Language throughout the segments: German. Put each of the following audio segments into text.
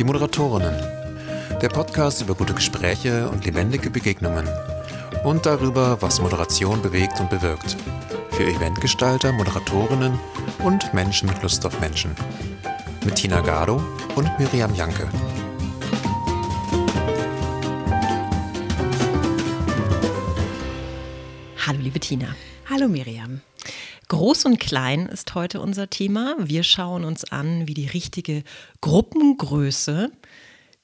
Die Moderatorinnen. Der Podcast über gute Gespräche und lebendige Begegnungen. Und darüber, was Moderation bewegt und bewirkt. Für Eventgestalter, Moderatorinnen und Menschen mit Lust auf Menschen. Mit Tina Gado und Miriam Janke. Hallo liebe Tina. Hallo Miriam. Groß und klein ist heute unser Thema. Wir schauen uns an, wie die richtige Gruppengröße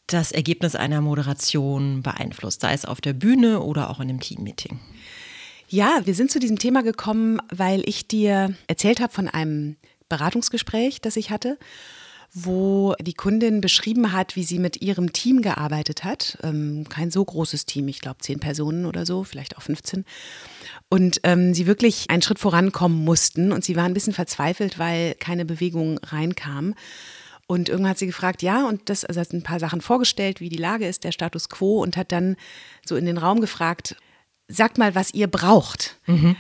das Ergebnis einer Moderation beeinflusst, sei es auf der Bühne oder auch in einem Teammeeting. Ja, wir sind zu diesem Thema gekommen, weil ich dir erzählt habe von einem Beratungsgespräch, das ich hatte, wo die Kundin beschrieben hat, wie sie mit ihrem Team gearbeitet hat. Ähm, kein so großes Team, ich glaube zehn Personen oder so, vielleicht auch 15 und ähm, sie wirklich einen Schritt vorankommen mussten und sie war ein bisschen verzweifelt, weil keine Bewegung reinkam. Und irgendwann hat sie gefragt, ja, und das, also hat ein paar Sachen vorgestellt, wie die Lage ist, der Status quo, und hat dann so in den Raum gefragt, sagt mal, was ihr braucht. Mhm.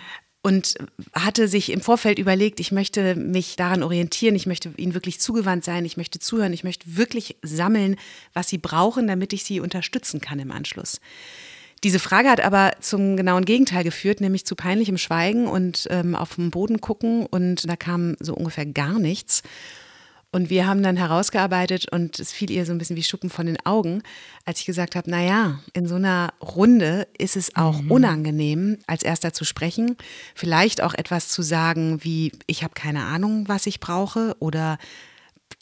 Und hatte sich im Vorfeld überlegt, ich möchte mich daran orientieren, ich möchte ihnen wirklich zugewandt sein, ich möchte zuhören, ich möchte wirklich sammeln, was sie brauchen, damit ich sie unterstützen kann im Anschluss. Diese Frage hat aber zum genauen Gegenteil geführt, nämlich zu peinlichem Schweigen und ähm, auf den Boden gucken und da kam so ungefähr gar nichts. Und wir haben dann herausgearbeitet und es fiel ihr so ein bisschen wie Schuppen von den Augen, als ich gesagt habe, naja, in so einer Runde ist es auch mhm. unangenehm, als erster zu sprechen, vielleicht auch etwas zu sagen wie, ich habe keine Ahnung, was ich brauche oder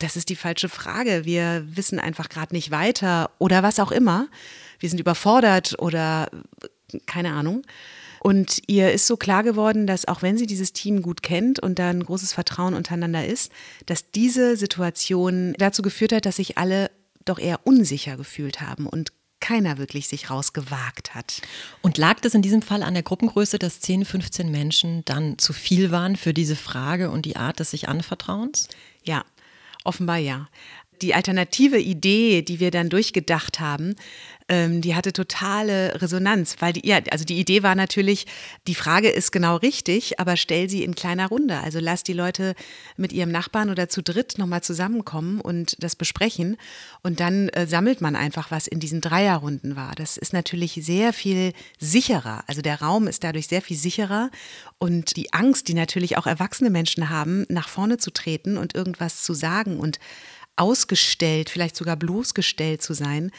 das ist die falsche Frage, wir wissen einfach gerade nicht weiter oder was auch immer wir sind überfordert oder keine Ahnung. Und ihr ist so klar geworden, dass auch wenn sie dieses Team gut kennt und da ein großes Vertrauen untereinander ist, dass diese Situation dazu geführt hat, dass sich alle doch eher unsicher gefühlt haben und keiner wirklich sich rausgewagt hat. Und lag das in diesem Fall an der Gruppengröße, dass 10, 15 Menschen dann zu viel waren für diese Frage und die Art des sich Anvertrauens? Ja, offenbar ja die alternative Idee, die wir dann durchgedacht haben, ähm, die hatte totale Resonanz, weil die, ja, also die Idee war natürlich, die Frage ist genau richtig, aber stell sie in kleiner Runde. Also lass die Leute mit ihrem Nachbarn oder zu dritt nochmal zusammenkommen und das besprechen. Und dann äh, sammelt man einfach, was in diesen Dreierrunden war. Das ist natürlich sehr viel sicherer. Also der Raum ist dadurch sehr viel sicherer. Und die Angst, die natürlich auch erwachsene Menschen haben, nach vorne zu treten und irgendwas zu sagen und ausgestellt, vielleicht sogar bloßgestellt zu sein,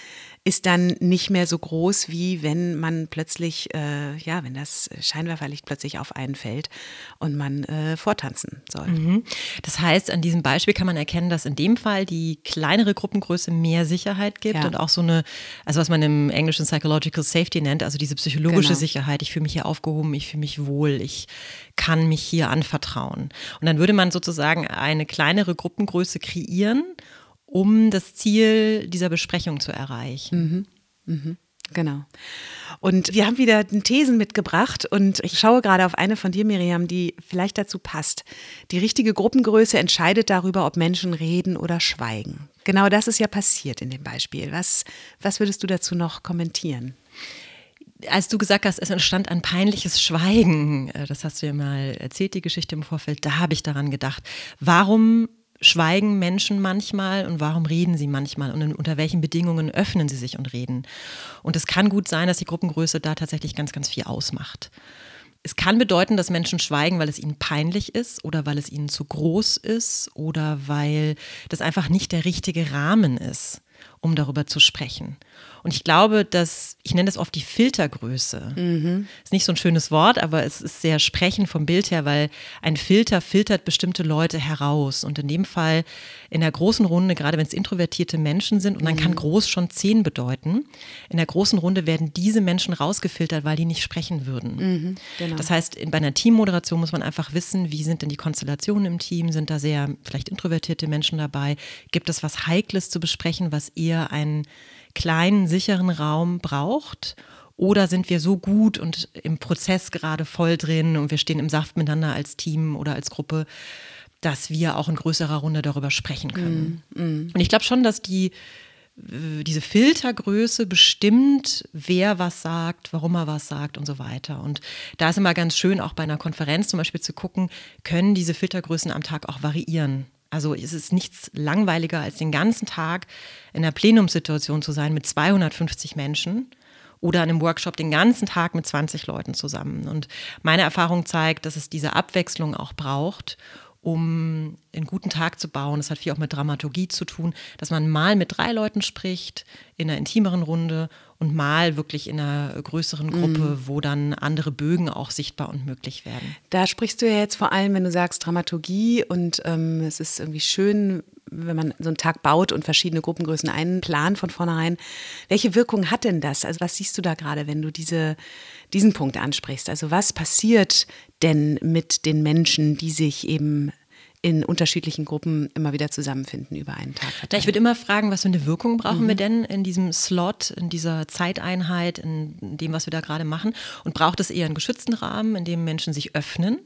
ist dann nicht mehr so groß, wie wenn man plötzlich, äh, ja, wenn das Scheinwerferlicht plötzlich auf einen fällt und man äh, vortanzen soll. Mhm. Das heißt, an diesem Beispiel kann man erkennen, dass in dem Fall die kleinere Gruppengröße mehr Sicherheit gibt ja. und auch so eine, also was man im Englischen Psychological Safety nennt, also diese psychologische genau. Sicherheit. Ich fühle mich hier aufgehoben, ich fühle mich wohl, ich kann mich hier anvertrauen. Und dann würde man sozusagen eine kleinere Gruppengröße kreieren um das Ziel dieser Besprechung zu erreichen. Mhm. Mhm. Genau. Und wir haben wieder Thesen mitgebracht und ich schaue gerade auf eine von dir, Miriam, die vielleicht dazu passt. Die richtige Gruppengröße entscheidet darüber, ob Menschen reden oder schweigen. Genau das ist ja passiert in dem Beispiel. Was, was würdest du dazu noch kommentieren? als du gesagt hast, es entstand ein peinliches Schweigen, äh, das hast du ja mal erzählt, die Geschichte im Vorfeld, da habe ich daran gedacht. Warum schweigen Menschen manchmal und warum reden sie manchmal und unter welchen Bedingungen öffnen sie sich und reden. Und es kann gut sein, dass die Gruppengröße da tatsächlich ganz, ganz viel ausmacht. Es kann bedeuten, dass Menschen schweigen, weil es ihnen peinlich ist oder weil es ihnen zu groß ist oder weil das einfach nicht der richtige Rahmen ist, um darüber zu sprechen. Und ich glaube, dass, ich nenne das oft die Filtergröße. Mhm. Ist nicht so ein schönes Wort, aber es ist sehr sprechend vom Bild her, weil ein Filter filtert bestimmte Leute heraus. Und in dem Fall in der großen Runde, gerade wenn es introvertierte Menschen sind, und dann mhm. kann groß schon zehn bedeuten, in der großen Runde werden diese Menschen rausgefiltert, weil die nicht sprechen würden. Mhm, genau. Das heißt, bei einer Teammoderation muss man einfach wissen, wie sind denn die Konstellationen im Team? Sind da sehr vielleicht introvertierte Menschen dabei? Gibt es was Heikles zu besprechen, was eher ein kleinen, sicheren Raum braucht? Oder sind wir so gut und im Prozess gerade voll drin und wir stehen im Saft miteinander als Team oder als Gruppe, dass wir auch in größerer Runde darüber sprechen können? Mm, mm. Und ich glaube schon, dass die, äh, diese Filtergröße bestimmt, wer was sagt, warum er was sagt und so weiter. Und da ist immer ganz schön, auch bei einer Konferenz zum Beispiel zu gucken, können diese Filtergrößen am Tag auch variieren. Also es ist nichts langweiliger, als den ganzen Tag in einer Plenumssituation zu sein mit 250 Menschen oder an einem Workshop den ganzen Tag mit 20 Leuten zusammen. Und meine Erfahrung zeigt, dass es diese Abwechslung auch braucht, um einen guten Tag zu bauen. Das hat viel auch mit Dramaturgie zu tun, dass man mal mit drei Leuten spricht, in einer intimeren Runde und mal wirklich in einer größeren Gruppe, mhm. wo dann andere Bögen auch sichtbar und möglich werden. Da sprichst du ja jetzt vor allem, wenn du sagst Dramaturgie und ähm, es ist irgendwie schön, wenn man so einen Tag baut und verschiedene Gruppengrößen einplant von vornherein. Welche Wirkung hat denn das? Also was siehst du da gerade, wenn du diese, diesen Punkt ansprichst? Also was passiert denn mit den Menschen, die sich eben in unterschiedlichen Gruppen immer wieder zusammenfinden über einen Tag. Ja, ich würde immer fragen, was für eine Wirkung brauchen mhm. wir denn in diesem Slot, in dieser Zeiteinheit, in dem, was wir da gerade machen? Und braucht es eher einen geschützten Rahmen, in dem Menschen sich öffnen?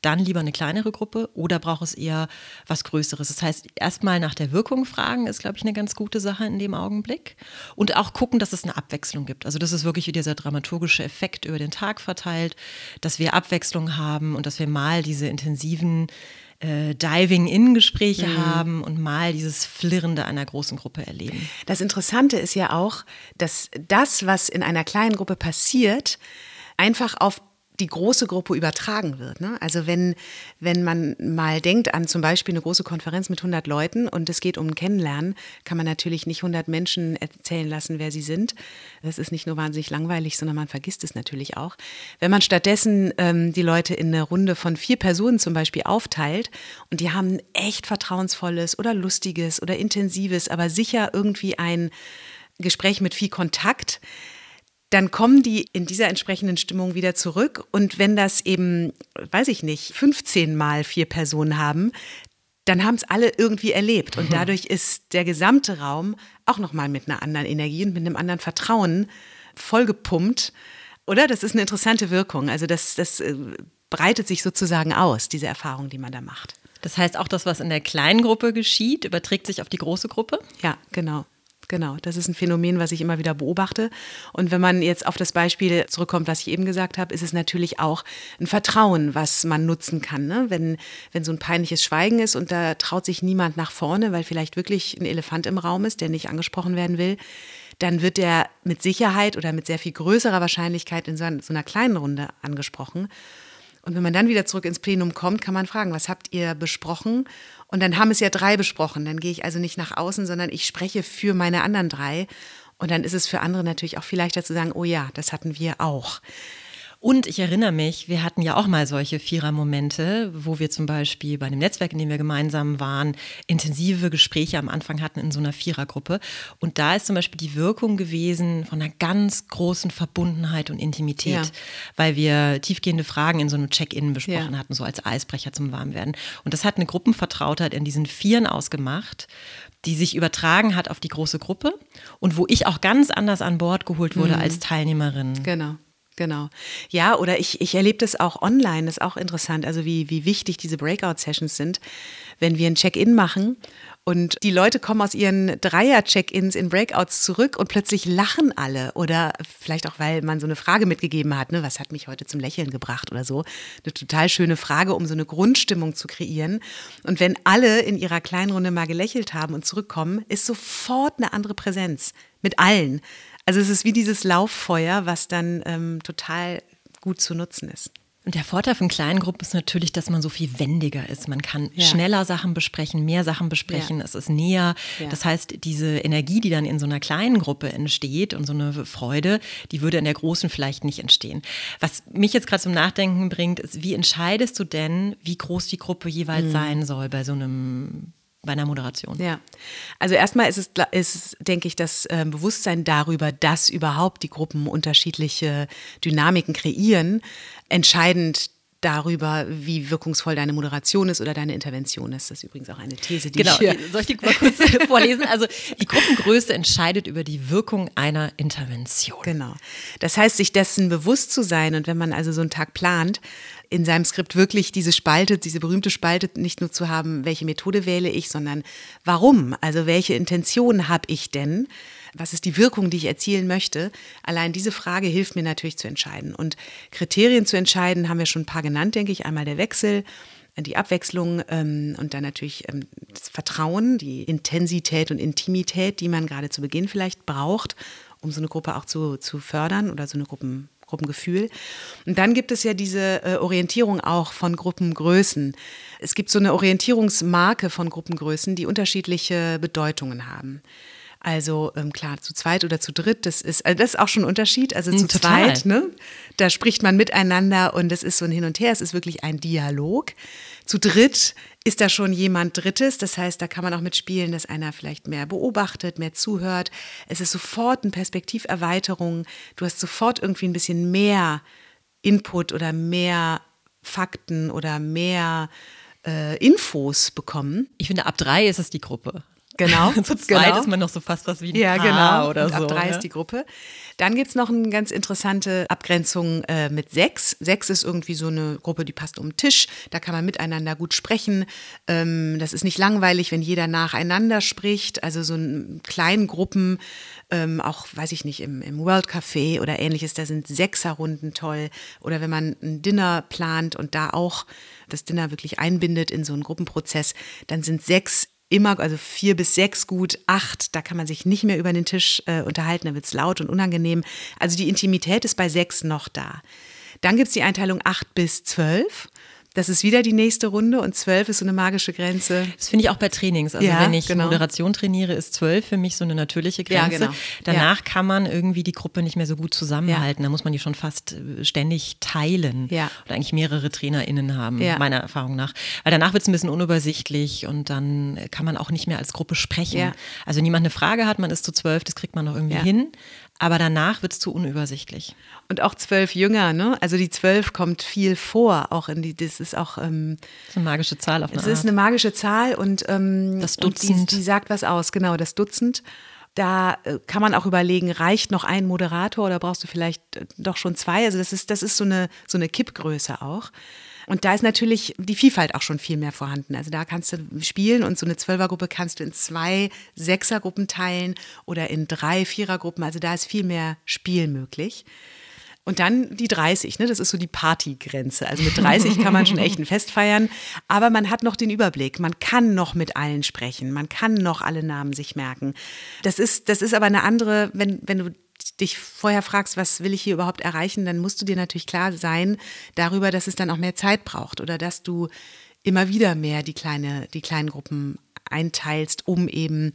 Dann lieber eine kleinere Gruppe oder braucht es eher was Größeres? Das heißt, erstmal nach der Wirkung fragen ist, glaube ich, eine ganz gute Sache in dem Augenblick. Und auch gucken, dass es eine Abwechslung gibt. Also, das ist wirklich wie dieser dramaturgische Effekt über den Tag verteilt, dass wir Abwechslung haben und dass wir mal diese intensiven äh, Diving-In-Gespräche mhm. haben und mal dieses Flirrende einer großen Gruppe erleben. Das Interessante ist ja auch, dass das, was in einer kleinen Gruppe passiert, einfach auf die große Gruppe übertragen wird. Ne? Also wenn, wenn man mal denkt an zum Beispiel eine große Konferenz mit 100 Leuten und es geht um ein Kennenlernen, kann man natürlich nicht 100 Menschen erzählen lassen, wer sie sind. Das ist nicht nur wahnsinnig langweilig, sondern man vergisst es natürlich auch. Wenn man stattdessen ähm, die Leute in eine Runde von vier Personen zum Beispiel aufteilt und die haben echt vertrauensvolles oder lustiges oder intensives, aber sicher irgendwie ein Gespräch mit viel Kontakt, dann kommen die in dieser entsprechenden Stimmung wieder zurück. Und wenn das eben, weiß ich nicht, 15 mal vier Personen haben, dann haben es alle irgendwie erlebt. Und mhm. dadurch ist der gesamte Raum auch nochmal mit einer anderen Energie und mit einem anderen Vertrauen vollgepumpt. Oder? Das ist eine interessante Wirkung. Also das, das äh, breitet sich sozusagen aus, diese Erfahrung, die man da macht. Das heißt, auch das, was in der kleinen Gruppe geschieht, überträgt sich auf die große Gruppe? Ja, genau. Genau, das ist ein Phänomen, was ich immer wieder beobachte. Und wenn man jetzt auf das Beispiel zurückkommt, was ich eben gesagt habe, ist es natürlich auch ein Vertrauen, was man nutzen kann. Ne? Wenn, wenn so ein peinliches Schweigen ist und da traut sich niemand nach vorne, weil vielleicht wirklich ein Elefant im Raum ist, der nicht angesprochen werden will, dann wird der mit Sicherheit oder mit sehr viel größerer Wahrscheinlichkeit in so, einer kleinen Runde angesprochen. Und wenn man dann wieder zurück ins Plenum kommt, kann man fragen, was habt ihr besprochen? Und dann haben es ja drei besprochen. Dann gehe ich also nicht nach außen, sondern ich spreche für meine anderen drei. Und dann ist es für andere natürlich auch viel leichter zu sagen, oh ja, das hatten wir auch. Und ich erinnere mich, wir hatten ja auch mal solche Vierer-Momente, wo wir zum Beispiel bei einem Netzwerk, in dem wir gemeinsam waren, intensive Gespräche am Anfang hatten in so einer Vierergruppe. Und da ist zum Beispiel die Wirkung gewesen von einer ganz großen Verbundenheit und Intimität, ja. weil wir tiefgehende Fragen in so einem Check-in besprochen ja. hatten, so als Eisbrecher zum Warmwerden. Und das hat eine Gruppenvertrautheit in diesen Vieren ausgemacht die sich übertragen hat auf die große Gruppe und wo ich auch ganz anders an Bord geholt wurde mhm. als Teilnehmerin. Genau. Genau. Ja, oder ich, ich erlebe das auch online, das ist auch interessant, also wie, wie wichtig diese Breakout-Sessions sind. Wenn wir ein Check-in machen und die Leute kommen aus ihren Dreier-Check-ins in Breakouts zurück und plötzlich lachen alle. Oder vielleicht auch, weil man so eine Frage mitgegeben hat, ne, was hat mich heute zum Lächeln gebracht oder so. Eine total schöne Frage, um so eine Grundstimmung zu kreieren. Und wenn alle in ihrer kleinen Runde mal gelächelt haben und zurückkommen, ist sofort eine andere Präsenz mit allen. Also es ist wie dieses Lauffeuer, was dann ähm, total gut zu nutzen ist. Und der Vorteil von kleinen Gruppen ist natürlich, dass man so viel wendiger ist. Man kann ja. schneller Sachen besprechen, mehr Sachen besprechen, ja. es ist näher. Ja. Das heißt, diese Energie, die dann in so einer kleinen Gruppe entsteht und so eine Freude, die würde in der großen vielleicht nicht entstehen. Was mich jetzt gerade zum Nachdenken bringt, ist, wie entscheidest du denn, wie groß die Gruppe jeweils mhm. sein soll bei so einem bei einer Moderation? Ja, also erstmal ist es, ist denke ich, das äh, Bewusstsein darüber, dass überhaupt die Gruppen unterschiedliche Dynamiken kreieren, entscheidend darüber, wie wirkungsvoll deine Moderation ist oder deine Intervention ist. Das ist übrigens auch eine These, die genau. ich hier Soll ich die mal kurz vorlesen? Also die Gruppengröße entscheidet über die Wirkung einer Intervention. Genau. Das heißt, sich dessen bewusst zu sein und wenn man also so einen Tag plant, in seinem Skript wirklich diese Spalte, diese berühmte Spalte nicht nur zu haben, welche Methode wähle ich, sondern warum? Also welche Intention habe ich denn? Was ist die Wirkung, die ich erzielen möchte? Allein diese Frage hilft mir natürlich zu entscheiden. Und Kriterien zu entscheiden haben wir schon ein paar genannt, denke ich. Einmal der Wechsel, die Abwechslung ähm, und dann natürlich ähm, das Vertrauen, die Intensität und Intimität, die man gerade zu Beginn vielleicht braucht, um so eine Gruppe auch zu, zu fördern oder so eine Gruppen, Gruppengefühl. Und dann gibt es ja diese äh, Orientierung auch von Gruppengrößen. Es gibt so eine Orientierungsmarke von Gruppengrößen, die unterschiedliche Bedeutungen haben. Also ähm, klar, zu zweit oder zu dritt, das ist, also das ist auch schon ein Unterschied. Also zu Total. zweit, ne, da spricht man miteinander und es ist so ein Hin und Her, es ist wirklich ein Dialog. Zu dritt ist da schon jemand Drittes, das heißt, da kann man auch mitspielen, dass einer vielleicht mehr beobachtet, mehr zuhört. Es ist sofort eine Perspektiverweiterung. Du hast sofort irgendwie ein bisschen mehr Input oder mehr Fakten oder mehr äh, Infos bekommen. Ich finde, ab drei ist es die Gruppe. Genau. Zu zweit genau. ist man noch so fast was wie ein ja, Paar genau. oder Und so. Ab drei ne? ist die Gruppe. Dann gibt es noch eine ganz interessante Abgrenzung äh, mit sechs. Sechs ist irgendwie so eine Gruppe, die passt um den Tisch. Da kann man miteinander gut sprechen. Ähm, das ist nicht langweilig, wenn jeder nacheinander spricht. Also so in kleinen Gruppen, ähm, auch, weiß ich nicht, im, im World Café oder ähnliches, da sind Sechserrunden toll. Oder wenn man ein Dinner plant und da auch das Dinner wirklich einbindet in so einen Gruppenprozess, dann sind sechs immer, also vier bis sechs gut, acht, da kann man sich nicht mehr über den Tisch äh, unterhalten, da wird es laut und unangenehm. Also die Intimität ist bei sechs noch da. Dann gibt es die Einteilung acht bis zwölf. Das ist wieder die nächste Runde und zwölf ist so eine magische Grenze. Das finde ich auch bei Trainings. Also Ja, wenn ich genau. Moderation trainiere, ist zwölf für mich so eine natürliche Ja, Grenze. genau. Danach kann man irgendwie die Gruppe nicht mehr so gut zusammenhalten. Da muss man die schon fast äh, ständig teilen. Ja. Oder eigentlich mehrere TrainerInnen haben, Ja. meiner Erfahrung nach. Weil danach wird es ein bisschen unübersichtlich und dann kann man auch nicht mehr als Gruppe sprechen. Ja. Also wenn jemand eine Frage hat, man ist zu zwölf, das kriegt man noch irgendwie Ja. hin. Aber danach wird es zu unübersichtlich. Und auch zwölf Jünger, ne? Also die zwölf kommt viel vor, auch in die, das ist auch, ähm, Das ist eine magische Zahl auf eine es Art. ist eine magische Zahl und ähm, Das und Dutzend. Die, die sagt was aus, genau, das Dutzend. Da äh, kann man auch überlegen, reicht noch ein Moderator oder brauchst du vielleicht äh, doch schon zwei? Also das ist, das ist so eine, so eine Kippgröße auch. Und da ist natürlich die Vielfalt auch schon viel mehr vorhanden. Also da kannst du spielen und so eine Zwölfergruppe kannst du in zwei Sechsergruppen teilen oder in drei Vierergruppen. Also da ist viel mehr Spiel möglich. Und dann die 30, ne? das ist so die Partygrenze. Also mit 30 kann man schon echt ein Fest feiern, aber man hat noch den Überblick. Man kann noch mit allen sprechen, man kann noch alle Namen sich merken. Das ist, das ist aber eine andere, wenn, wenn du dich vorher fragst, was will ich hier überhaupt erreichen, dann musst du dir natürlich klar sein darüber, dass es dann auch mehr Zeit braucht oder dass du immer wieder mehr die, kleine, die kleinen Gruppen einteilst, um eben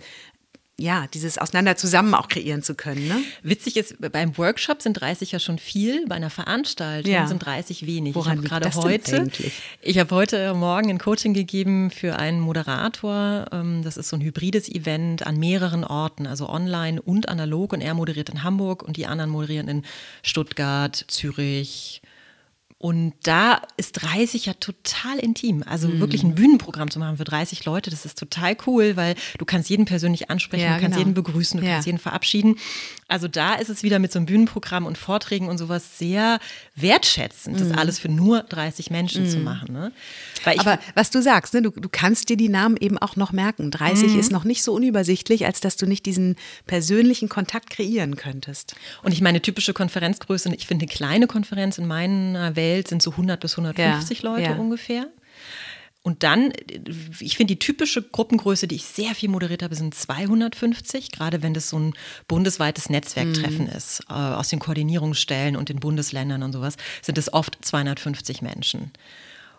ja, dieses Auseinander zusammen auch kreieren zu können. Ne? Witzig ist, beim Workshop sind 30 ja schon viel, bei einer Veranstaltung Ja. sind 30 wenig. Woran ich gerade heute, ich habe heute Morgen ein Coaching gegeben für einen Moderator. Ähm, Das ist so ein hybrides Event an mehreren Orten, also online und analog. Und er moderiert in Hamburg und die anderen moderieren in Stuttgart, Zürich, und da ist 30 ja total intim. Also Mhm. wirklich ein Bühnenprogramm zu machen für 30 Leute, das ist total cool, weil du kannst jeden persönlich ansprechen, Ja, du kannst genau. jeden begrüßen, du Ja. kannst jeden verabschieden. Also da ist es wieder mit so einem Bühnenprogramm und Vorträgen und sowas sehr wertschätzend, Mhm. das alles für nur 30 Menschen zu machen. Ne? Weil ich, Aber was du sagst, ne, du, du kannst dir die Namen eben auch noch merken. 30 ist noch nicht so unübersichtlich, als dass du nicht diesen persönlichen Kontakt kreieren könntest. und ich meine, typische Konferenzgröße, ich finde, eine kleine Konferenz in meiner Welt sind so 100 bis 150 Ja, Leute ja. ungefähr. Und dann, ich finde die typische Gruppengröße, die ich sehr viel moderiert habe, sind 250, gerade wenn das so ein bundesweites Netzwerktreffen ist, äh, aus den Koordinierungsstellen und den Bundesländern und sowas, sind es oft 250 Menschen.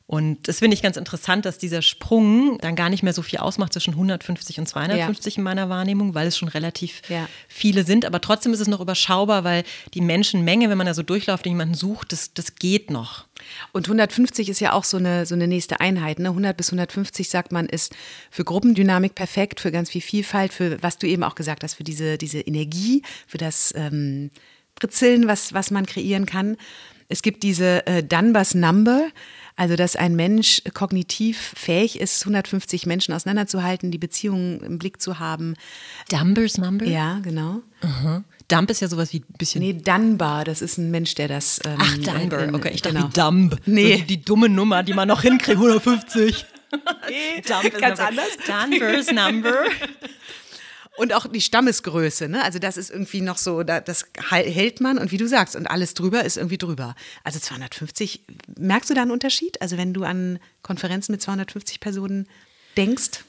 Und das finde ich ganz interessant, dass dieser Sprung dann gar nicht mehr so viel ausmacht zwischen 150 und 250 in meiner Wahrnehmung, weil es schon relativ Ja. viele sind. Aber trotzdem ist es noch überschaubar, weil die Menschenmenge, wenn man da so durchläuft und jemanden sucht, das, das geht noch. Und 150 ist ja auch so eine, so eine nächste Einheit. Ne? 100 bis 150 sagt man, ist für Gruppendynamik perfekt, für ganz viel Vielfalt, für was du eben auch gesagt hast, für diese, diese Energie, für das ähm, Britzeln, was, was man kreieren kann. Es gibt diese äh, Dunbar's Number, also dass ein Mensch kognitiv fähig ist, 150 Menschen auseinanderzuhalten, die Beziehungen im Blick zu haben. Dumbers Number? Ja, genau. Dump ist ja sowas wie ein bisschen. Nee, Dunbar, das ist ein Mensch, der das. Ähm, Ach, Dumber. äh, Okay, ich dachte genau. Dumb. Nee. So die, die dumme Nummer, die man noch hinkriegt, 150. Dump ist Ganz Number. anders. Dunbar's Number. Und auch die Stammesgröße, ne? Also das ist irgendwie noch so, das hält man und wie du sagst, und alles drüber ist irgendwie drüber. Also 250, merkst du da einen Unterschied? Also wenn du an Konferenzen mit 250 Personen denkst?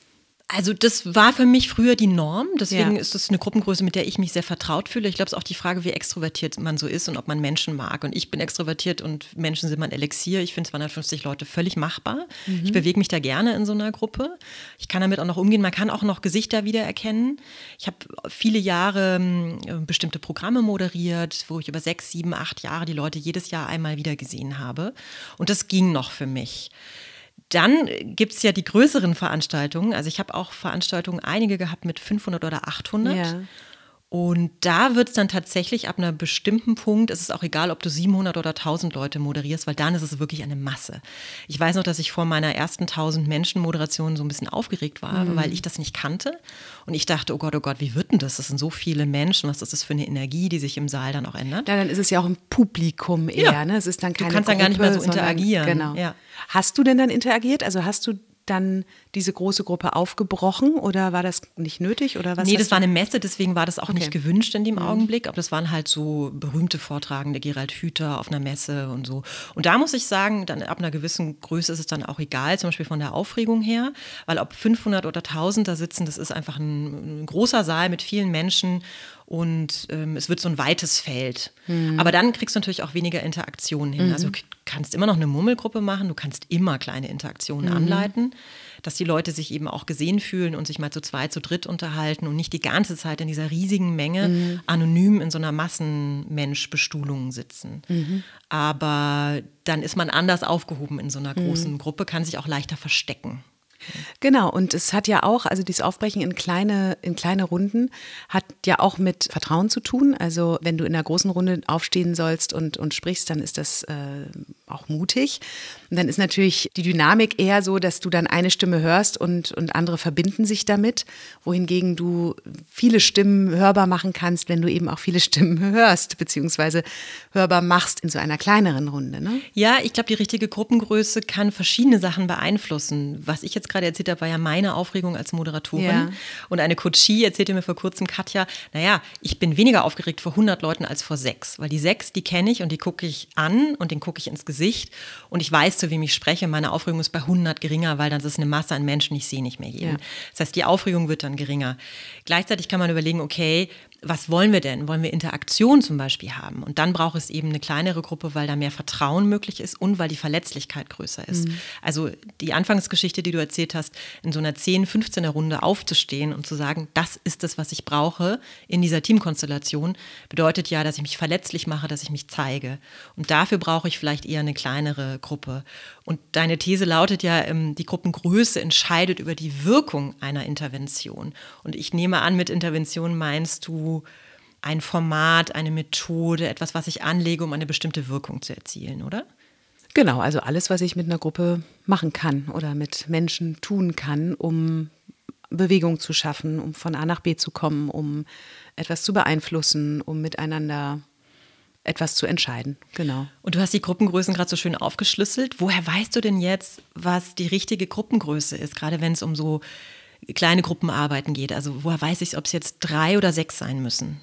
Also das war für mich früher die Norm. Deswegen ja. ist es eine Gruppengröße, mit der ich mich sehr vertraut fühle. Ich glaube, es ist auch die Frage, wie extrovertiert man so ist und ob man Menschen mag. Und ich bin extrovertiert und Menschen sind mein Elixier. Ich finde 250 Leute völlig machbar. Mhm. Ich bewege mich da gerne in so einer Gruppe. Ich kann damit auch noch umgehen. Man kann auch noch Gesichter wiedererkennen. Ich habe viele Jahre äh, bestimmte Programme moderiert, wo ich über sechs, sieben, acht Jahre die Leute jedes Jahr einmal wieder gesehen habe. Und das ging noch für mich. Dann gibt es ja die größeren Veranstaltungen. Also ich habe auch Veranstaltungen, einige gehabt mit 500 oder 800. Ja. Und da wird es dann tatsächlich ab einem bestimmten Punkt, es ist auch egal, ob du 700 oder 1000 Leute moderierst, weil dann ist es wirklich eine Masse. Ich weiß noch, dass ich vor meiner ersten 1000 Menschen Moderation so ein bisschen aufgeregt war, mhm. weil ich das nicht kannte. Und ich dachte, oh Gott, oh Gott, wie wird denn das? Das sind so viele Menschen, was ist das für eine Energie, die sich im Saal dann auch ändert? Ja, dann ist es ja auch ein Publikum eher, ja. ne? Es ist dann keine Du kannst Gruppe, dann gar nicht mehr so interagieren. Genau. Ja. Hast du denn dann interagiert? Also hast du dann diese große Gruppe aufgebrochen oder war das nicht nötig? Oder was nee, das war eine Messe, deswegen war das auch okay. nicht gewünscht in dem mhm. Augenblick. Aber das waren halt so berühmte Vortragende, Gerald Hüther auf einer Messe und so. Und da muss ich sagen, dann ab einer gewissen Größe ist es dann auch egal, zum Beispiel von der Aufregung her, weil ob 500 oder 1000 da sitzen, das ist einfach ein, ein großer Saal mit vielen Menschen und ähm, es wird so ein weites Feld. Mhm. Aber dann kriegst du natürlich auch weniger Interaktionen hin. Also mhm. Also du kannst immer noch eine Murmelgruppe machen, du kannst immer kleine Interaktionen mhm. anleiten, dass die Leute sich eben auch gesehen fühlen und sich mal zu zweit, zu dritt unterhalten und nicht die ganze Zeit in dieser riesigen Menge mhm. anonym in so einer Massenmensch-Bestuhlung sitzen. Mhm. Aber dann ist man anders aufgehoben in so einer mhm. großen Gruppe, kann sich auch leichter verstecken. Genau, und es hat ja auch, also dieses Aufbrechen in kleine, in kleine Runden hat ja auch mit Vertrauen zu tun. Also wenn du in einer großen Runde aufstehen sollst und, und sprichst, dann ist das äh, auch mutig. Und dann ist natürlich die Dynamik eher so, dass du dann eine Stimme hörst und, und andere verbinden sich damit, wohingegen du viele Stimmen hörbar machen kannst, wenn du eben auch viele Stimmen hörst, beziehungsweise hörbar machst in so einer kleineren Runde. Ne? Ja, ich glaube, die richtige Gruppengröße kann verschiedene Sachen beeinflussen. Was ich jetzt gerade erzählt habe, war ja meine Aufregung als Moderatorin. Ja. Und eine Coachie erzählte mir vor kurzem, Katja, naja, ich bin weniger aufgeregt vor 100 Leuten als vor sechs, weil die sechs, die kenne ich und die gucke ich an und den gucke ich ins Gesicht und ich weiß, zu wem ich spreche. Meine Aufregung ist bei 100 geringer, weil dann ist eine Masse an Menschen, ich sehe nicht mehr jeden. Ja. Das heißt, die Aufregung wird dann geringer. Gleichzeitig kann man überlegen, okay, was wollen wir denn? Wollen wir Interaktion zum Beispiel haben? Und dann braucht es eben eine kleinere Gruppe, weil da mehr Vertrauen möglich ist und weil die Verletzlichkeit größer ist. Mhm. Also die Anfangsgeschichte, die du erzählt hast, in so einer 10, 15er Runde aufzustehen und zu sagen, das ist es, was ich brauche in dieser Teamkonstellation, bedeutet ja, dass ich mich verletzlich mache, dass ich mich zeige. Und dafür brauche ich vielleicht eher eine kleinere Gruppe. Und deine These lautet ja, ähm, die Gruppengröße entscheidet über die Wirkung einer Intervention. Und ich nehme an, mit Intervention meinst du ein Format, eine Methode, etwas, was ich anlege, um eine bestimmte Wirkung zu erzielen, oder? Genau, also alles, was ich mit einer Gruppe machen kann oder mit Menschen tun kann, um Bewegung zu schaffen, um von A nach B zu kommen, um etwas zu beeinflussen, um miteinander etwas zu entscheiden. Genau. Und du hast die Gruppengrößen gerade so schön aufgeschlüsselt. Woher weißt du denn jetzt, was die richtige Gruppengröße ist, gerade wenn es um so kleine Gruppenarbeiten geht? Also woher weiß ich, ob es jetzt drei oder sechs sein müssen?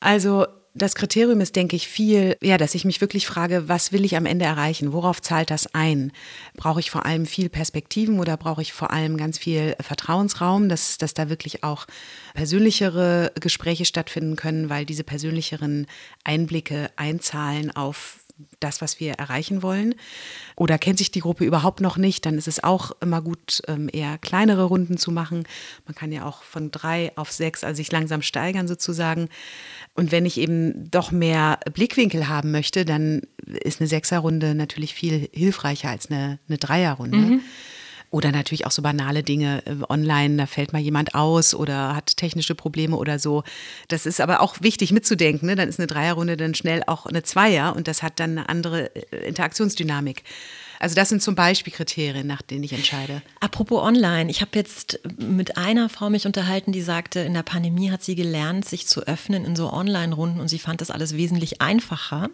Also das Kriterium ist, denke ich, viel, ja, dass ich mich wirklich frage, was will ich am Ende erreichen? Worauf zahlt das ein? Brauche ich vor allem viel Perspektiven oder brauche ich vor allem ganz viel Vertrauensraum, dass, dass da wirklich auch persönlichere Gespräche stattfinden können, weil diese persönlicheren Einblicke einzahlen auf das, was wir erreichen wollen? Oder kennt sich die Gruppe überhaupt noch nicht? Dann ist es auch immer gut, ähm, eher kleinere Runden zu machen. Man kann ja auch von drei auf sechs, also sich langsam steigern sozusagen. Und wenn ich eben doch mehr Blickwinkel haben möchte, dann ist eine Sechserrunde natürlich viel hilfreicher als eine, eine Dreierrunde. Mhm. Oder natürlich auch so banale Dinge äh, online, da fällt mal jemand aus oder hat technische Probleme oder so. Das ist aber auch wichtig mitzudenken. Ne? Dann ist eine Dreierrunde dann schnell auch eine Zweier und das hat dann eine andere äh, Interaktionsdynamik. Also das sind zum Beispiel Kriterien, nach denen ich entscheide. Apropos online, ich habe jetzt mit einer Frau mich unterhalten, die sagte, in der Pandemie hat sie gelernt, sich zu öffnen in so Online-Runden und sie fand das alles wesentlich einfacher.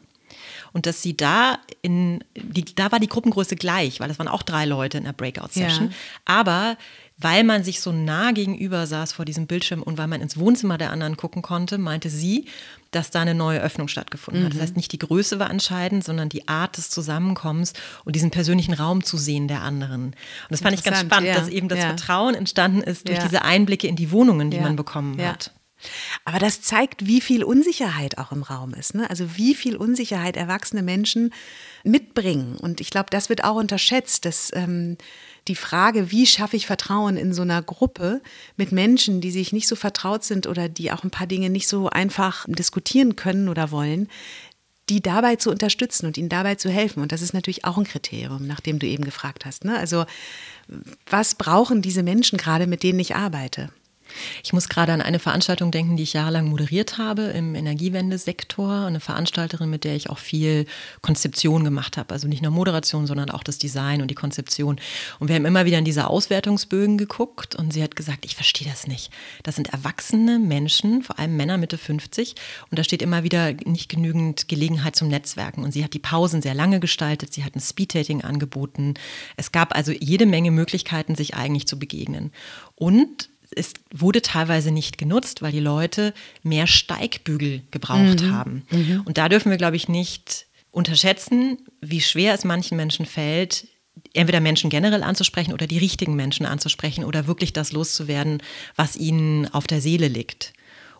Und dass sie da in, die, da war die Gruppengröße gleich, weil das waren auch drei Leute in der Breakout-Session. Ja. Aber weil man sich so nah gegenüber saß vor diesem Bildschirm und weil man ins Wohnzimmer der anderen gucken konnte, meinte sie, dass da eine neue Öffnung stattgefunden hat. Das heißt, nicht die Größe war entscheidend, sondern die Art des Zusammenkommens und diesen persönlichen Raum zu sehen der anderen. Und das fand ich ganz spannend, ja. dass eben das ja. Vertrauen entstanden ist durch ja. diese Einblicke in die Wohnungen, die man bekommen hat. Aber das zeigt, wie viel Unsicherheit auch im Raum ist. Ne? Also wie viel Unsicherheit erwachsene Menschen mitbringen. Und ich glaube, das wird auch unterschätzt, dass ähm, die Frage, wie schaffe ich Vertrauen in so einer Gruppe mit Menschen, die sich nicht so vertraut sind oder die auch ein paar Dinge nicht so einfach diskutieren können oder wollen, die dabei zu unterstützen und ihnen dabei zu helfen. Und das ist natürlich auch ein Kriterium, nach dem du eben gefragt hast. Ne? Also was brauchen diese Menschen gerade, mit denen ich arbeite? Ich muss gerade an eine Veranstaltung denken, die ich jahrelang moderiert habe im Energiewendesektor. Eine Veranstalterin, mit der ich auch viel Konzeption gemacht habe. Also nicht nur Moderation, sondern auch das Design und die Konzeption. Und wir haben immer wieder in diese Auswertungsbögen geguckt und sie hat gesagt, ich verstehe das nicht. Das sind erwachsene Menschen, vor allem Männer Mitte 50. Und da steht immer wieder nicht genügend Gelegenheit zum Netzwerken. Und sie hat die Pausen sehr lange gestaltet. Sie hat ein Speed-Dating angeboten. Es gab also jede Menge Möglichkeiten, sich eigentlich zu begegnen. Und es wurde teilweise nicht genutzt, weil die Leute mehr Steigbügel gebraucht mhm. haben. Mhm. Und da dürfen wir, glaube ich, nicht unterschätzen, wie schwer es manchen Menschen fällt, entweder Menschen generell anzusprechen oder die richtigen Menschen anzusprechen oder wirklich das loszuwerden, was ihnen auf der Seele liegt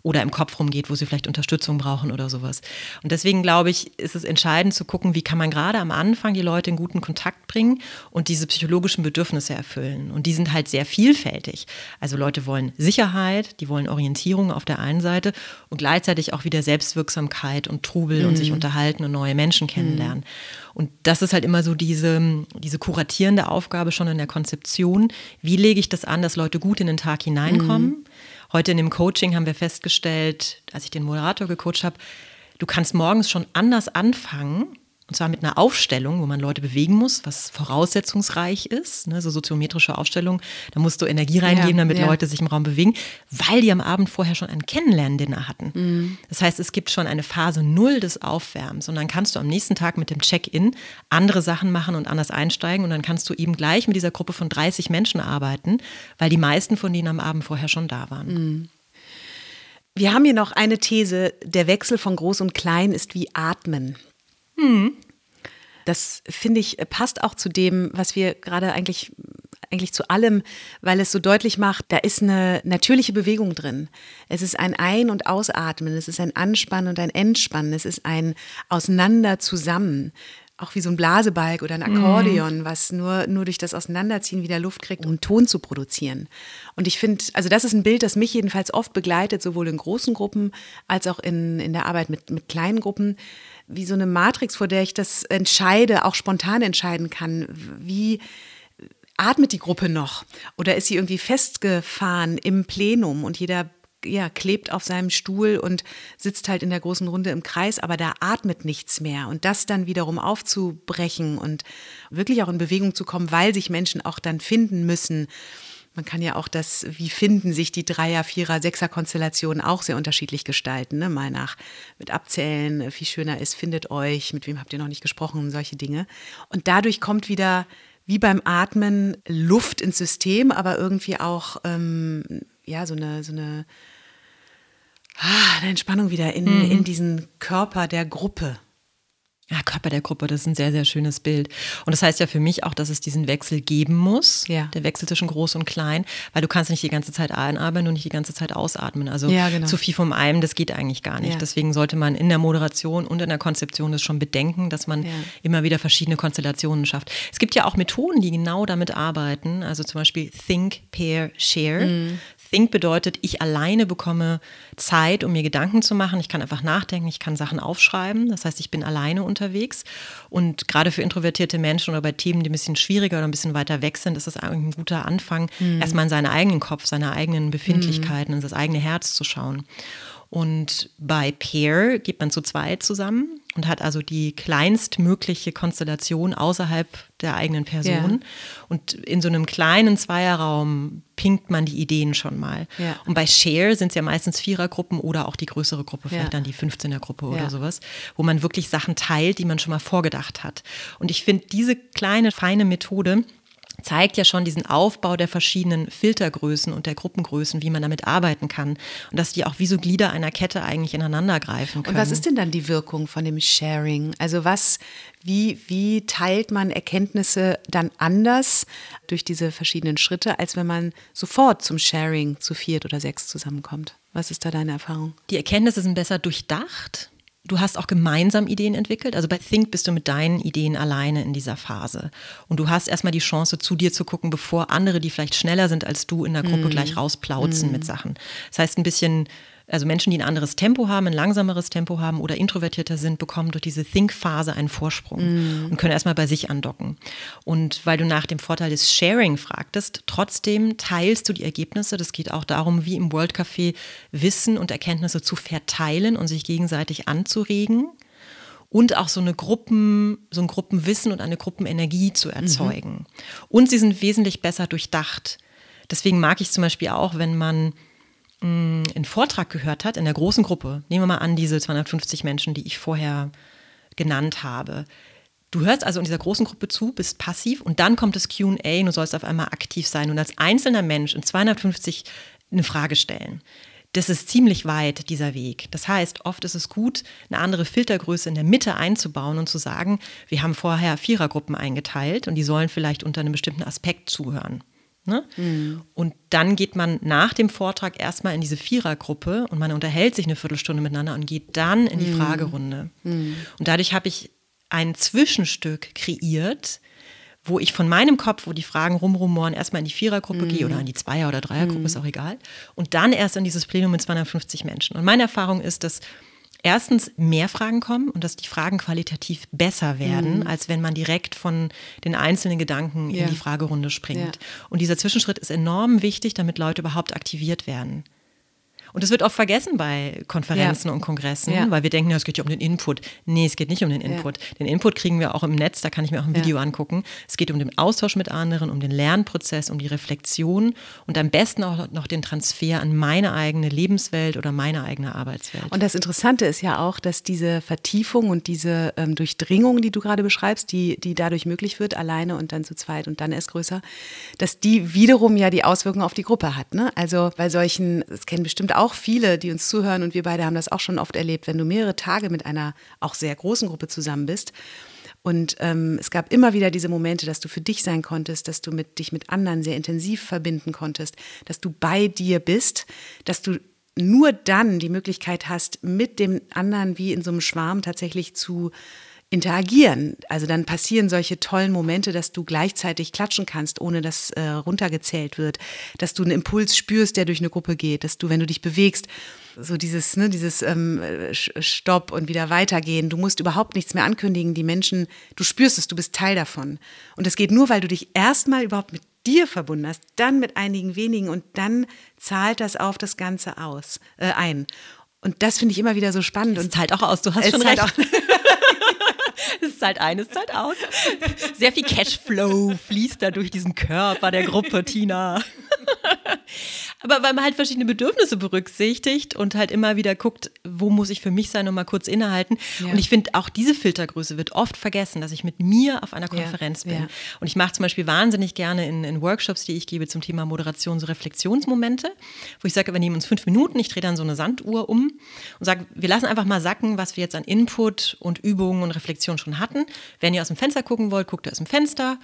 oder im Kopf rumgeht, wo sie vielleicht Unterstützung brauchen oder sowas. Und deswegen glaube ich, ist es entscheidend zu gucken, wie kann man gerade am Anfang die Leute in guten Kontakt bringen und diese psychologischen Bedürfnisse erfüllen. Und die sind halt sehr vielfältig. Also Leute wollen Sicherheit, die wollen Orientierung auf der einen Seite und gleichzeitig auch wieder Selbstwirksamkeit und Trubel mhm. und sich mhm. unterhalten und neue Menschen kennenlernen. Mhm. Und das ist halt immer so diese, diese kuratierende Aufgabe schon in der Konzeption. Wie lege ich das an, dass Leute gut in den Tag hineinkommen? Mhm. Heute in dem Coaching haben wir festgestellt, als ich den Moderator gecoacht habe, du kannst morgens schon anders anfangen und zwar mit einer Aufstellung, wo man Leute bewegen muss, was voraussetzungsreich ist, ne, so soziometrische Aufstellung. Da musst du Energie reingeben, damit ja. Leute sich im Raum bewegen, weil die am Abend vorher schon ein Kennenlernen-Dinner hatten. Mhm. Das heißt, es gibt schon eine Phase Null des Aufwärms und dann kannst du am nächsten Tag mit dem Check-in andere Sachen machen und anders einsteigen und dann kannst du eben gleich mit dieser Gruppe von 30 Menschen arbeiten, weil die meisten von denen am Abend vorher schon da waren. Mhm. Wir haben hier noch eine These, der Wechsel von groß und klein ist wie Atmen. Hm. Das finde ich passt auch zu dem, was wir gerade eigentlich eigentlich zu allem, weil es so deutlich macht, da ist eine natürliche Bewegung drin. Es ist ein Ein- und Ausatmen, es ist ein Anspannen und ein Entspannen, es ist ein Auseinander zusammen. Auch wie so ein Blasebalg oder ein Akkordeon, mhm. was nur, nur durch das Auseinanderziehen wieder Luft kriegt, um Ton zu produzieren. Und ich finde, also das ist ein Bild, das mich jedenfalls oft begleitet, sowohl in großen Gruppen als auch in, in der Arbeit mit, mit kleinen Gruppen wie so eine Matrix, vor der ich das entscheide, auch spontan entscheiden kann. Wie atmet die Gruppe noch? Oder ist sie irgendwie festgefahren im Plenum und jeder ja, klebt auf seinem Stuhl und sitzt halt in der großen Runde im Kreis, aber da atmet nichts mehr. Und das dann wiederum aufzubrechen und wirklich auch in Bewegung zu kommen, weil sich Menschen auch dann finden müssen man kann ja auch das, wie finden sich die Dreier-, Vierer-, Sechser-Konstellationen auch sehr unterschiedlich gestalten. Ne? Mal nach mit Abzählen, wie schöner ist, findet euch, mit wem habt ihr noch nicht gesprochen, solche Dinge. Und dadurch kommt wieder, wie beim Atmen, Luft ins System, aber irgendwie auch ähm, ja, so eine, so eine, ah, eine Entspannung wieder in, mhm. in diesen Körper der Gruppe. Ja, Körper der Gruppe, das ist ein sehr, sehr schönes Bild. Und das heißt ja für mich auch, dass es diesen Wechsel geben muss, ja. der Wechsel zwischen groß und klein, weil du kannst nicht die ganze Zeit einatmen und nicht die ganze Zeit ausatmen. Also ja, genau. zu viel vom einem, das geht eigentlich gar nicht. Ja. Deswegen sollte man in der Moderation und in der Konzeption das schon bedenken, dass man immer wieder verschiedene Konstellationen schafft. Es gibt ja auch Methoden, die genau damit arbeiten, also zum Beispiel Think, Pair, Share. Mhm. Think bedeutet, ich alleine bekomme Zeit, um mir Gedanken zu machen. Ich kann einfach nachdenken, ich kann Sachen aufschreiben. Das heißt, ich bin alleine unterwegs. Und gerade für introvertierte Menschen oder bei Themen, die ein bisschen schwieriger oder ein bisschen weiter weg sind, ist das eigentlich ein guter Anfang, mhm. erstmal in seinen eigenen Kopf, seine eigenen Befindlichkeiten, mhm. in das eigene Herz zu schauen. Und bei Pair geht man zu zweit zusammen und hat also die kleinstmögliche Konstellation außerhalb der eigenen Person. Ja. Und in so einem kleinen Zweierraum pinkt man die Ideen schon mal. Ja. Und bei Share sind es ja meistens Vierergruppen oder auch die größere Gruppe, vielleicht ja. dann die 15er-Gruppe oder sowas, wo man wirklich Sachen teilt, die man schon mal vorgedacht hat. Und ich finde diese kleine, feine Methode, zeigt ja schon diesen Aufbau der verschiedenen Filtergrößen und der Gruppengrößen, wie man damit arbeiten kann. Und dass die auch wie so Glieder einer Kette eigentlich ineinander greifen können. Und was ist denn dann die Wirkung von dem Sharing? Also was, wie, wie teilt man Erkenntnisse dann anders durch diese verschiedenen Schritte, als wenn man sofort zum Sharing zu viert oder sechs zusammenkommt? Was ist da deine Erfahrung? Die Erkenntnisse sind besser durchdacht Du hast auch gemeinsam Ideen entwickelt. Also bei Think bist du mit deinen Ideen alleine in dieser Phase. Und du hast erstmal die Chance, zu dir zu gucken, bevor andere, die vielleicht schneller sind als du, in der Gruppe mm. gleich rausplauzen mm. mit Sachen. Das heißt, ein bisschen also Menschen, die ein anderes Tempo haben, ein langsameres Tempo haben oder introvertierter sind, bekommen durch diese Think-Phase einen Vorsprung mm. und können erstmal bei sich andocken. Und weil du nach dem Vorteil des Sharing fragtest, trotzdem teilst du die Ergebnisse. Das geht auch darum, wie im World Café Wissen und Erkenntnisse zu verteilen und sich gegenseitig anzuregen und auch so eine Gruppen, so ein Gruppenwissen und eine Gruppenenergie zu erzeugen. Mhm. Und sie sind wesentlich besser durchdacht. Deswegen mag ich zum Beispiel auch, wenn man Mm, einen Vortrag gehört hat in der großen Gruppe, nehmen wir mal an, diese 250 Menschen, die ich vorher genannt habe. Du hörst also in dieser großen Gruppe zu, bist passiv und dann kommt das QA und du sollst auf einmal aktiv sein und als einzelner Mensch in 250 eine Frage stellen. Das ist ziemlich weit, dieser Weg. Das heißt, oft ist es gut, eine andere Filtergröße in der Mitte einzubauen und zu sagen, wir haben vorher Vierergruppen eingeteilt und die sollen vielleicht unter einem bestimmten Aspekt zuhören. Ne? Mhm. Und dann geht man nach dem Vortrag erstmal in diese Vierergruppe und man unterhält sich eine Viertelstunde miteinander und geht dann in die mhm. Fragerunde. Mhm. Und dadurch habe ich ein Zwischenstück kreiert, wo ich von meinem Kopf, wo die Fragen rumrumoren, erstmal in die Vierergruppe gehe oder in die Zweier- oder Dreiergruppe, ist auch egal. Und dann erst in dieses Plenum mit 250 Menschen. Und meine Erfahrung ist, dass erstens mehr Fragen kommen und dass die Fragen qualitativ besser werden, mhm. als wenn man direkt von den einzelnen Gedanken ja. in die Fragerunde springt. Ja. Und dieser Zwischenschritt ist enorm wichtig, damit Leute überhaupt aktiviert werden. Und das wird oft vergessen bei Konferenzen ja. und Kongressen, ja. weil wir denken, ja, es geht ja um den Input. Nee, es geht nicht um den Input. Ja. Den Input kriegen wir auch im Netz, da kann ich mir auch ein Video angucken. Es geht um den Austausch mit anderen, um den Lernprozess, um die Reflexion und am besten auch noch den Transfer an meine eigene Lebenswelt oder meine eigene Arbeitswelt. Und das Interessante ist ja auch, dass diese Vertiefung und diese ähm, Durchdringung, die du gerade beschreibst, die, die dadurch möglich wird, alleine und dann zu zweit und dann erst größer, dass die wiederum ja die Auswirkungen auf die Gruppe hat. Ne? Also bei solchen, das kennen bestimmt auch auch viele, die uns zuhören und wir beide haben das auch schon oft erlebt, wenn du mehrere Tage mit einer auch sehr großen Gruppe zusammen bist. Und ähm, es gab immer wieder diese Momente, dass du für dich sein konntest, dass du mit, dich mit anderen sehr intensiv verbinden konntest, dass du bei dir bist, dass du nur dann die Möglichkeit hast, mit dem anderen wie in so einem Schwarm tatsächlich zu interagieren. Also dann passieren solche tollen Momente, dass du gleichzeitig klatschen kannst, ohne dass äh, runtergezählt wird, dass du einen Impuls spürst, der durch eine Gruppe geht, dass du, wenn du dich bewegst, so dieses, ne, dieses ähm, Stopp und wieder weitergehen. Du musst überhaupt nichts mehr ankündigen. Die Menschen, du spürst es, du bist Teil davon. Und es geht nur, weil du dich erstmal überhaupt mit dir verbunden hast, dann mit einigen wenigen und dann zahlt das auf das Ganze aus, äh, ein. Und das finde ich immer wieder so spannend. Es zahlt auch aus, du hast schon recht. Es zahlt ein, es zahlt aus. Sehr viel Cashflow fließt da durch diesen Körper der Gruppe, Tina. Aber weil man halt verschiedene Bedürfnisse berücksichtigt und halt immer wieder guckt, wo muss ich für mich sein und mal kurz innehalten. Ja. Und ich finde, auch diese Filtergröße wird oft vergessen, dass ich mit mir auf einer Konferenz ja. bin. Ja. Und ich mache zum Beispiel wahnsinnig gerne in, in, Workshops, die ich gebe zum Thema Moderation, so Reflexionsmomente, wo ich sage, wir nehmen uns fünf Minuten, ich drehe dann so eine Sanduhr um und sage, wir lassen einfach mal sacken, was wir jetzt an Input und Übungen und Reflexion schon hatten. Wenn ihr aus dem Fenster gucken wollt, guckt ihr aus dem Fenster.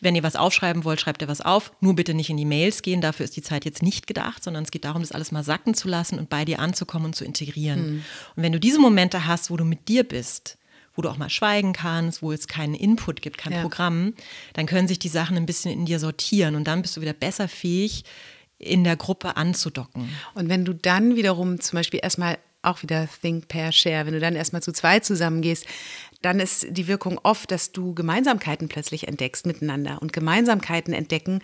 Wenn ihr was aufschreiben wollt, schreibt ihr was auf. Nur bitte nicht in die Mails gehen, dafür ist die Zeit jetzt nicht gedacht, sondern es geht darum, das alles mal sacken zu lassen und bei dir anzukommen und zu integrieren. Mhm. Und wenn du diese Momente hast, wo du mit dir bist, wo du auch mal schweigen kannst, wo es keinen Input gibt, kein ja. Programm, dann können sich die Sachen ein bisschen in dir sortieren und dann bist du wieder besser fähig, in der Gruppe anzudocken. Und wenn du dann wiederum zum Beispiel erstmal auch wieder Think, Pair, Share, wenn du dann erstmal zu zweit zusammengehst, dann ist die Wirkung oft, dass du Gemeinsamkeiten plötzlich entdeckst miteinander. Und Gemeinsamkeiten entdecken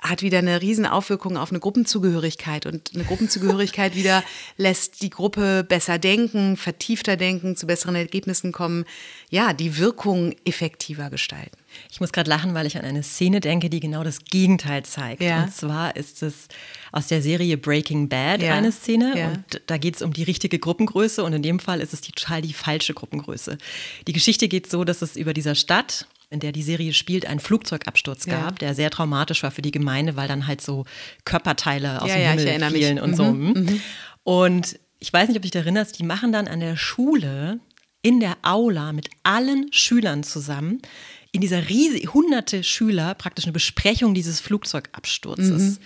hat wieder eine riesen Aufwirkung auf eine Gruppenzugehörigkeit. Und eine Gruppenzugehörigkeit wieder lässt die Gruppe besser denken, vertiefter denken, zu besseren Ergebnissen kommen. Ja, die Wirkung effektiver gestalten. Ich muss gerade lachen, weil ich an eine Szene denke, die genau das Gegenteil zeigt. Ja. Und zwar ist es aus der Serie Breaking Bad ja. eine Szene. Ja. Und da geht es um die richtige Gruppengröße. Und in dem Fall ist es total die falsche Gruppengröße. Die Geschichte geht so, dass es über dieser Stadt in der die Serie spielt, einen Flugzeugabsturz ja. gab, der sehr traumatisch war für die Gemeinde, weil dann halt so Körperteile aus dem Himmel fielen mich. und mhm. so. Mhm. Und ich weiß nicht, ob du dich erinnerst, die machen dann an der Schule in der Aula mit allen Schülern zusammen in dieser riesigen, hunderte Schüler praktisch eine Besprechung dieses Flugzeugabsturzes. Mhm.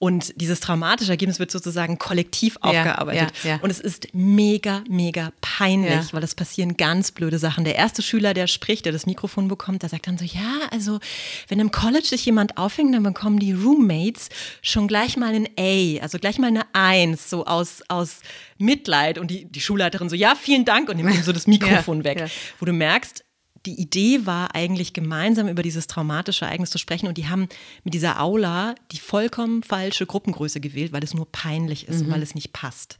Und dieses traumatische Ergebnis wird sozusagen kollektiv aufgearbeitet. Ja, ja. Und es ist mega, mega peinlich, weil es passieren ganz blöde Sachen. Der erste Schüler, der spricht, der das Mikrofon bekommt, der sagt dann so, ja, also wenn im College sich jemand aufhängt, dann bekommen die Roommates schon gleich mal ein A, also gleich mal eine Eins, so aus, aus Mitleid. Und die, die Schulleiterin so, ja, vielen Dank und nimmt ihm so das Mikrofon weg. Wo du merkst, die Idee war eigentlich gemeinsam über dieses traumatische Ereignis zu sprechen und die haben mit dieser Aula die vollkommen falsche Gruppengröße gewählt, weil es nur peinlich ist, mhm. weil es nicht passt.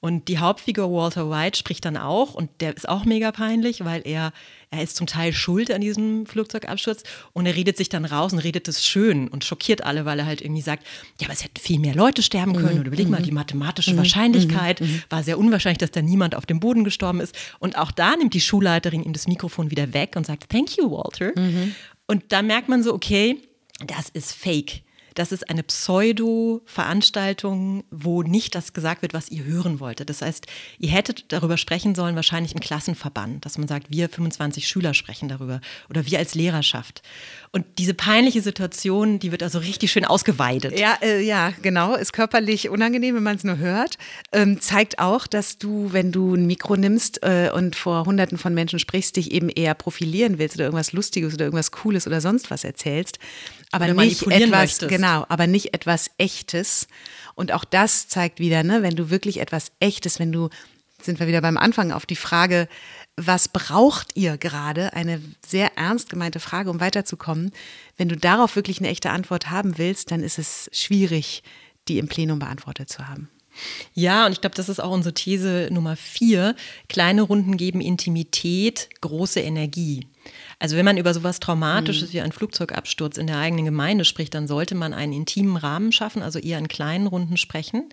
Und die Hauptfigur Walter White spricht dann auch und der ist auch mega peinlich, weil er, er ist zum Teil schuld an diesem Flugzeugabsturz und er redet sich dann raus und redet es schön und schockiert alle, weil er halt irgendwie sagt, ja, aber es hätten viel mehr Leute sterben können mhm. oder überleg mal, die mhm. mathematische mhm. Wahrscheinlichkeit mhm. war sehr unwahrscheinlich, dass da niemand auf dem Boden gestorben ist. Und auch da nimmt die Schulleiterin ihm das Mikrofon wieder weg und sagt, thank you, Walter. Mhm. Und da merkt man so, okay, das ist fake das ist eine Pseudo-Veranstaltung, wo nicht das gesagt wird, was ihr hören wolltet. Das heißt, ihr hättet darüber sprechen sollen, wahrscheinlich im Klassenverband, dass man sagt, wir 25 Schüler sprechen darüber oder wir als Lehrerschaft. Und diese peinliche Situation, die wird also richtig schön ausgeweidet. Ja, äh, ja, genau. Ist körperlich unangenehm, wenn man es nur hört. Ähm, zeigt auch, dass du, wenn du ein Mikro nimmst äh, und vor Hunderten von Menschen sprichst, dich eben eher profilieren willst oder irgendwas Lustiges oder irgendwas Cooles oder sonst was erzählst. Aber nicht etwas, möchtest. genau, aber nicht etwas Echtes. Und auch das zeigt wieder, ne, wenn du wirklich etwas Echtes, wenn du, sind wir wieder beim Anfang auf die Frage, was braucht ihr gerade? Eine sehr ernst gemeinte Frage, um weiterzukommen. Wenn du darauf wirklich eine echte Antwort haben willst, dann ist es schwierig, die im Plenum beantwortet zu haben. Ja, und ich glaube, das ist auch unsere These Nummer vier. Kleine Runden geben Intimität, große Energie. Also wenn man über sowas Traumatisches mhm. wie einen Flugzeugabsturz in der eigenen Gemeinde spricht, dann sollte man einen intimen Rahmen schaffen, also eher in kleinen Runden sprechen.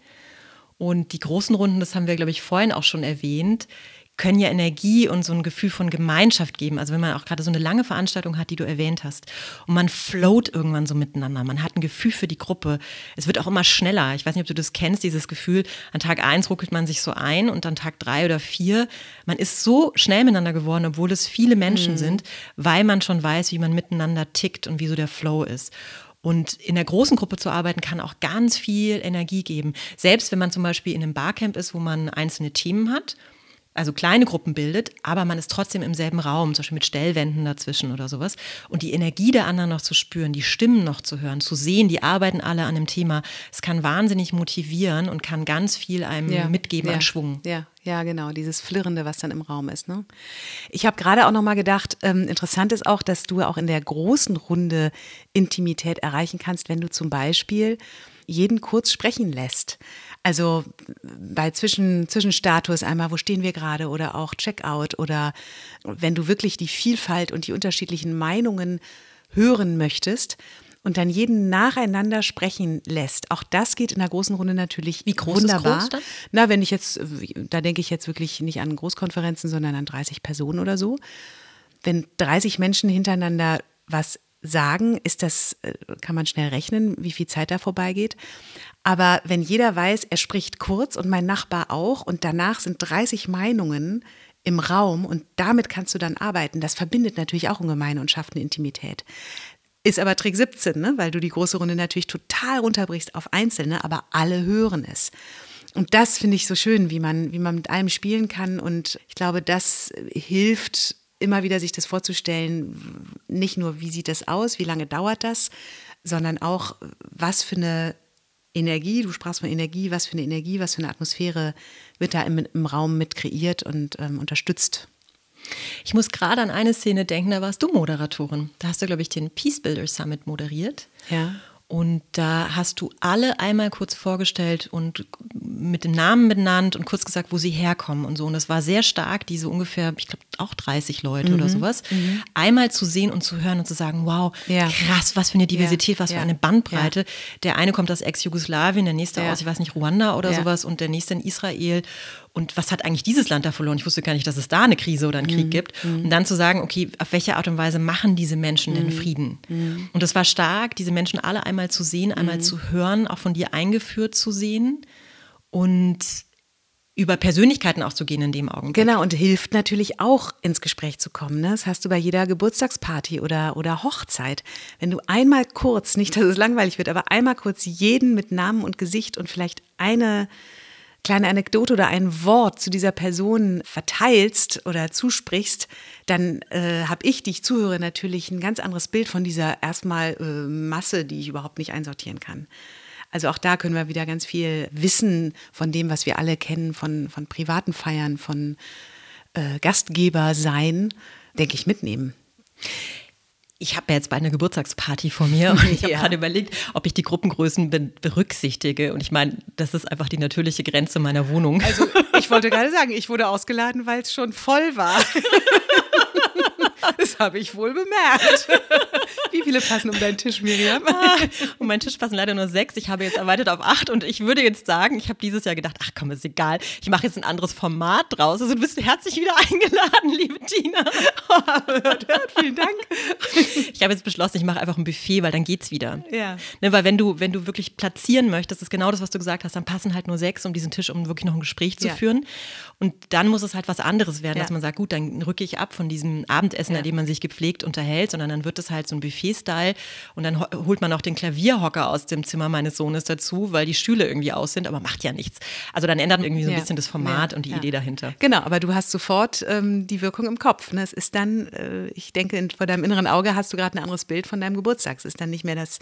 Und die großen Runden, das haben wir, glaube ich, vorhin auch schon erwähnt, können ja Energie und so ein Gefühl von Gemeinschaft geben. Also wenn man auch gerade so eine lange Veranstaltung hat, die du erwähnt hast, und man float irgendwann so miteinander, man hat ein Gefühl für die Gruppe. Es wird auch immer schneller. Ich weiß nicht, ob du das kennst, dieses Gefühl, an Tag eins ruckelt man sich so ein und an Tag drei oder vier, man ist so schnell miteinander geworden, obwohl es viele Menschen mhm. sind, weil man schon weiß, wie man miteinander tickt und wie so der Flow ist. Und in der großen Gruppe zu arbeiten kann auch ganz viel Energie geben. Selbst wenn man zum Beispiel in einem Barcamp ist, wo man einzelne Themen hat also kleine Gruppen bildet, aber man ist trotzdem im selben Raum, zum Beispiel mit Stellwänden dazwischen oder sowas. Und die Energie der anderen noch zu spüren, die Stimmen noch zu hören, zu sehen, die arbeiten alle an dem Thema, es kann wahnsinnig motivieren und kann ganz viel einem ja, mitgeben ja, an Schwung. Ja, ja, genau, dieses Flirrende, was dann im Raum ist. Ne? Ich habe gerade auch noch mal gedacht, ähm, interessant ist auch, dass du auch in der großen Runde Intimität erreichen kannst, wenn du zum Beispiel jeden kurz sprechen lässt. Also bei Zwischen, Zwischenstatus einmal, wo stehen wir gerade oder auch Checkout oder wenn du wirklich die Vielfalt und die unterschiedlichen Meinungen hören möchtest und dann jeden nacheinander sprechen lässt. Auch das geht in der großen Runde natürlich Wie groß wunderbar. Ist groß dann? Na, wenn ich jetzt, da denke ich jetzt wirklich nicht an Großkonferenzen, sondern an 30 Personen oder so. Wenn 30 Menschen hintereinander was sagen, ist das, äh, kann man schnell rechnen, wie viel Zeit da vorbeigeht. Aber wenn jeder weiß, er spricht kurz und mein Nachbar auch und danach sind 30 Meinungen im Raum und damit kannst du dann arbeiten, das verbindet natürlich auch ungemein und schafft eine Intimität. Ist aber Trick 17, ne? weil du die große Runde natürlich total runterbrichst auf Einzelne, aber alle hören es. Und das finde ich so schön, wie man, wie man mit allem spielen kann. Und ich glaube, das hilft immer wieder sich das vorzustellen, nicht nur, wie sieht das aus, wie lange dauert das, sondern auch, was für eine Energie, du sprachst von Energie, was für eine Energie, was für eine Atmosphäre wird da im, im Raum mit kreiert und ähm, unterstützt. Ich muss gerade an eine Szene denken, da warst du Moderatorin. Da hast du, glaube ich, den Peace Builder Summit moderiert. Ja. Und da hast du alle einmal kurz vorgestellt und mit dem Namen benannt und kurz gesagt, wo sie herkommen und so. Und das war sehr stark, diese ungefähr, ich glaube, auch 30 Leute oder sowas, einmal zu sehen und zu hören und zu sagen, wow, Ja. krass, was für eine Diversität, was Ja. für eine Bandbreite. Der eine kommt aus Ex-Jugoslawien, der nächste Ja. aus, ich weiß nicht, Ruanda oder Ja. sowas und der nächste in Israel. Und was hat eigentlich dieses Land da verloren? Ich wusste gar nicht, dass es da eine Krise oder einen Mhm. Krieg gibt. Und dann zu sagen, okay, auf welche Art und Weise machen diese Menschen Mhm. denn Frieden? Und das war stark, diese Menschen alle einmal zu sehen, einmal Mhm. zu hören, auch von dir eingeführt zu sehen und über Persönlichkeiten auch zu gehen in dem Augenblick. Genau, und hilft natürlich auch ins Gespräch zu kommen. Ne? Das hast du bei jeder Geburtstagsparty oder, oder Hochzeit. Wenn du einmal kurz, nicht, dass es langweilig wird, aber einmal kurz jeden mit Namen und Gesicht und vielleicht eine kleine Anekdote oder ein Wort zu dieser Person verteilst oder zusprichst, dann äh, habe ich, die ich zuhöre, natürlich ein ganz anderes Bild von dieser erstmal äh, Masse, die ich überhaupt nicht einsortieren kann. Also auch da können wir wieder ganz viel Wissen von dem, was wir alle kennen, von, von privaten Feiern, von äh, Gastgeber sein, denke ich, mitnehmen. Ich habe ja jetzt bald eine Geburtstagsparty vor mir und ich habe Ja. gerade überlegt, ob ich die Gruppengrößen be berücksichtige. Und ich meine, das ist einfach die natürliche Grenze meiner Wohnung. Also ich wollte gerade sagen, ich wurde ausgeladen, weil es schon voll war. Das habe ich wohl bemerkt. Wie viele passen um deinen Tisch, Miriam? Ah, und mein Tisch passen leider nur sechs. Ich habe jetzt erweitert auf acht und ich würde jetzt sagen, ich habe dieses Jahr gedacht, ach komm, ist egal. Ich mache jetzt ein anderes Format draus. Also du bist herzlich wieder eingeladen, liebe Tina. hört, hört, vielen Dank. Ich habe jetzt beschlossen, ich mache einfach ein Buffet, weil dann geht's wieder. Ja. Ne, weil wenn du, wenn du wirklich platzieren möchtest, ist genau das, was du gesagt hast, dann passen halt nur sechs um diesen Tisch, um wirklich noch ein Gespräch zu Ja. führen. Und dann muss es halt was anderes werden, Ja. dass man sagt, gut, dann rücke ich ab von diesem Abendessen, Ja. an dem man sich gepflegt unterhält, sondern dann wird es halt so ein Buffet-Style und dann ho- holt man auch den Klavierhocker aus dem Zimmer meines Sohnes dazu, weil die Stühle irgendwie aus sind, aber macht ja nichts. Also dann ändert irgendwie so ein Ja. bisschen das Format Ja. und die. Idee dahinter. Genau, aber du hast sofort ähm, die Wirkung im Kopf. Ne? Es ist dann, äh, ich denke, vor deinem inneren Auge hast du gerade ein anderes Bild von deinem Geburtstag. Es ist dann nicht mehr das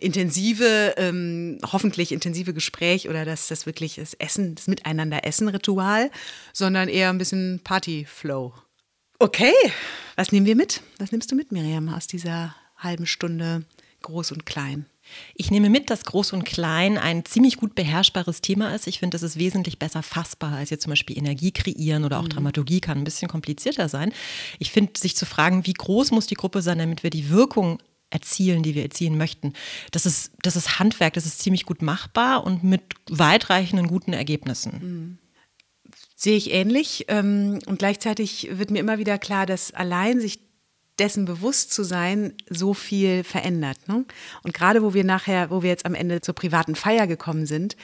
intensive, ähm, hoffentlich intensive Gespräch oder das, das wirklich das Essen, das Miteinander-Essen-Ritual, sondern eher ein bisschen Party-Flow. Okay, was nehmen wir mit? Was nimmst du mit, Miriam, aus dieser halben Stunde groß und klein? Ich nehme mit, dass Groß und Klein ein ziemlich gut beherrschbares Thema ist. Ich finde, das ist wesentlich besser fassbar als jetzt zum Beispiel Energie kreieren oder auch Dramaturgie kann ein bisschen komplizierter sein. Ich finde, sich zu fragen, wie groß muss die Gruppe sein, damit wir die Wirkung erzielen, die wir erzielen möchten. Das ist, das ist Handwerk, das ist ziemlich gut machbar und mit weitreichenden guten Ergebnissen. Sehe ich ähnlich. ähm, Und gleichzeitig wird mir immer wieder klar, dass allein sich dessen bewusst zu sein, so viel verändert. Ne? Und gerade wo wir nachher, wo wir jetzt am Ende zur privaten Feier gekommen sind,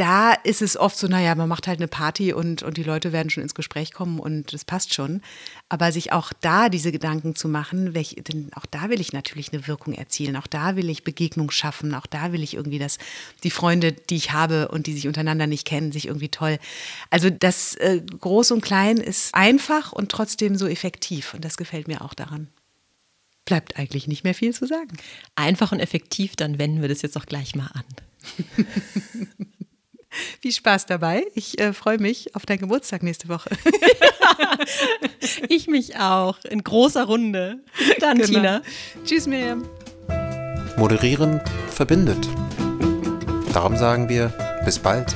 da ist es oft so, naja, man macht halt eine Party und, und die Leute werden schon ins Gespräch kommen und das passt schon. Aber sich auch da diese Gedanken zu machen, welch, denn auch da will ich natürlich eine Wirkung erzielen, auch da will ich Begegnung schaffen, auch da will ich irgendwie, dass die Freunde, die ich habe und die sich untereinander nicht kennen, sich irgendwie toll. Also das äh, Groß und Klein ist einfach und trotzdem so effektiv und das gefällt mir auch daran. Bleibt eigentlich nicht mehr viel zu sagen. Einfach und effektiv, dann wenden wir das jetzt auch gleich mal an. Viel Spaß dabei. Ich äh, freue mich auf deinen Geburtstag nächste Woche. Ich mich auch, in großer Runde. Bis dann, Genau. Tina. Tschüss, Miriam. Moderieren verbindet. Darum sagen wir bis bald.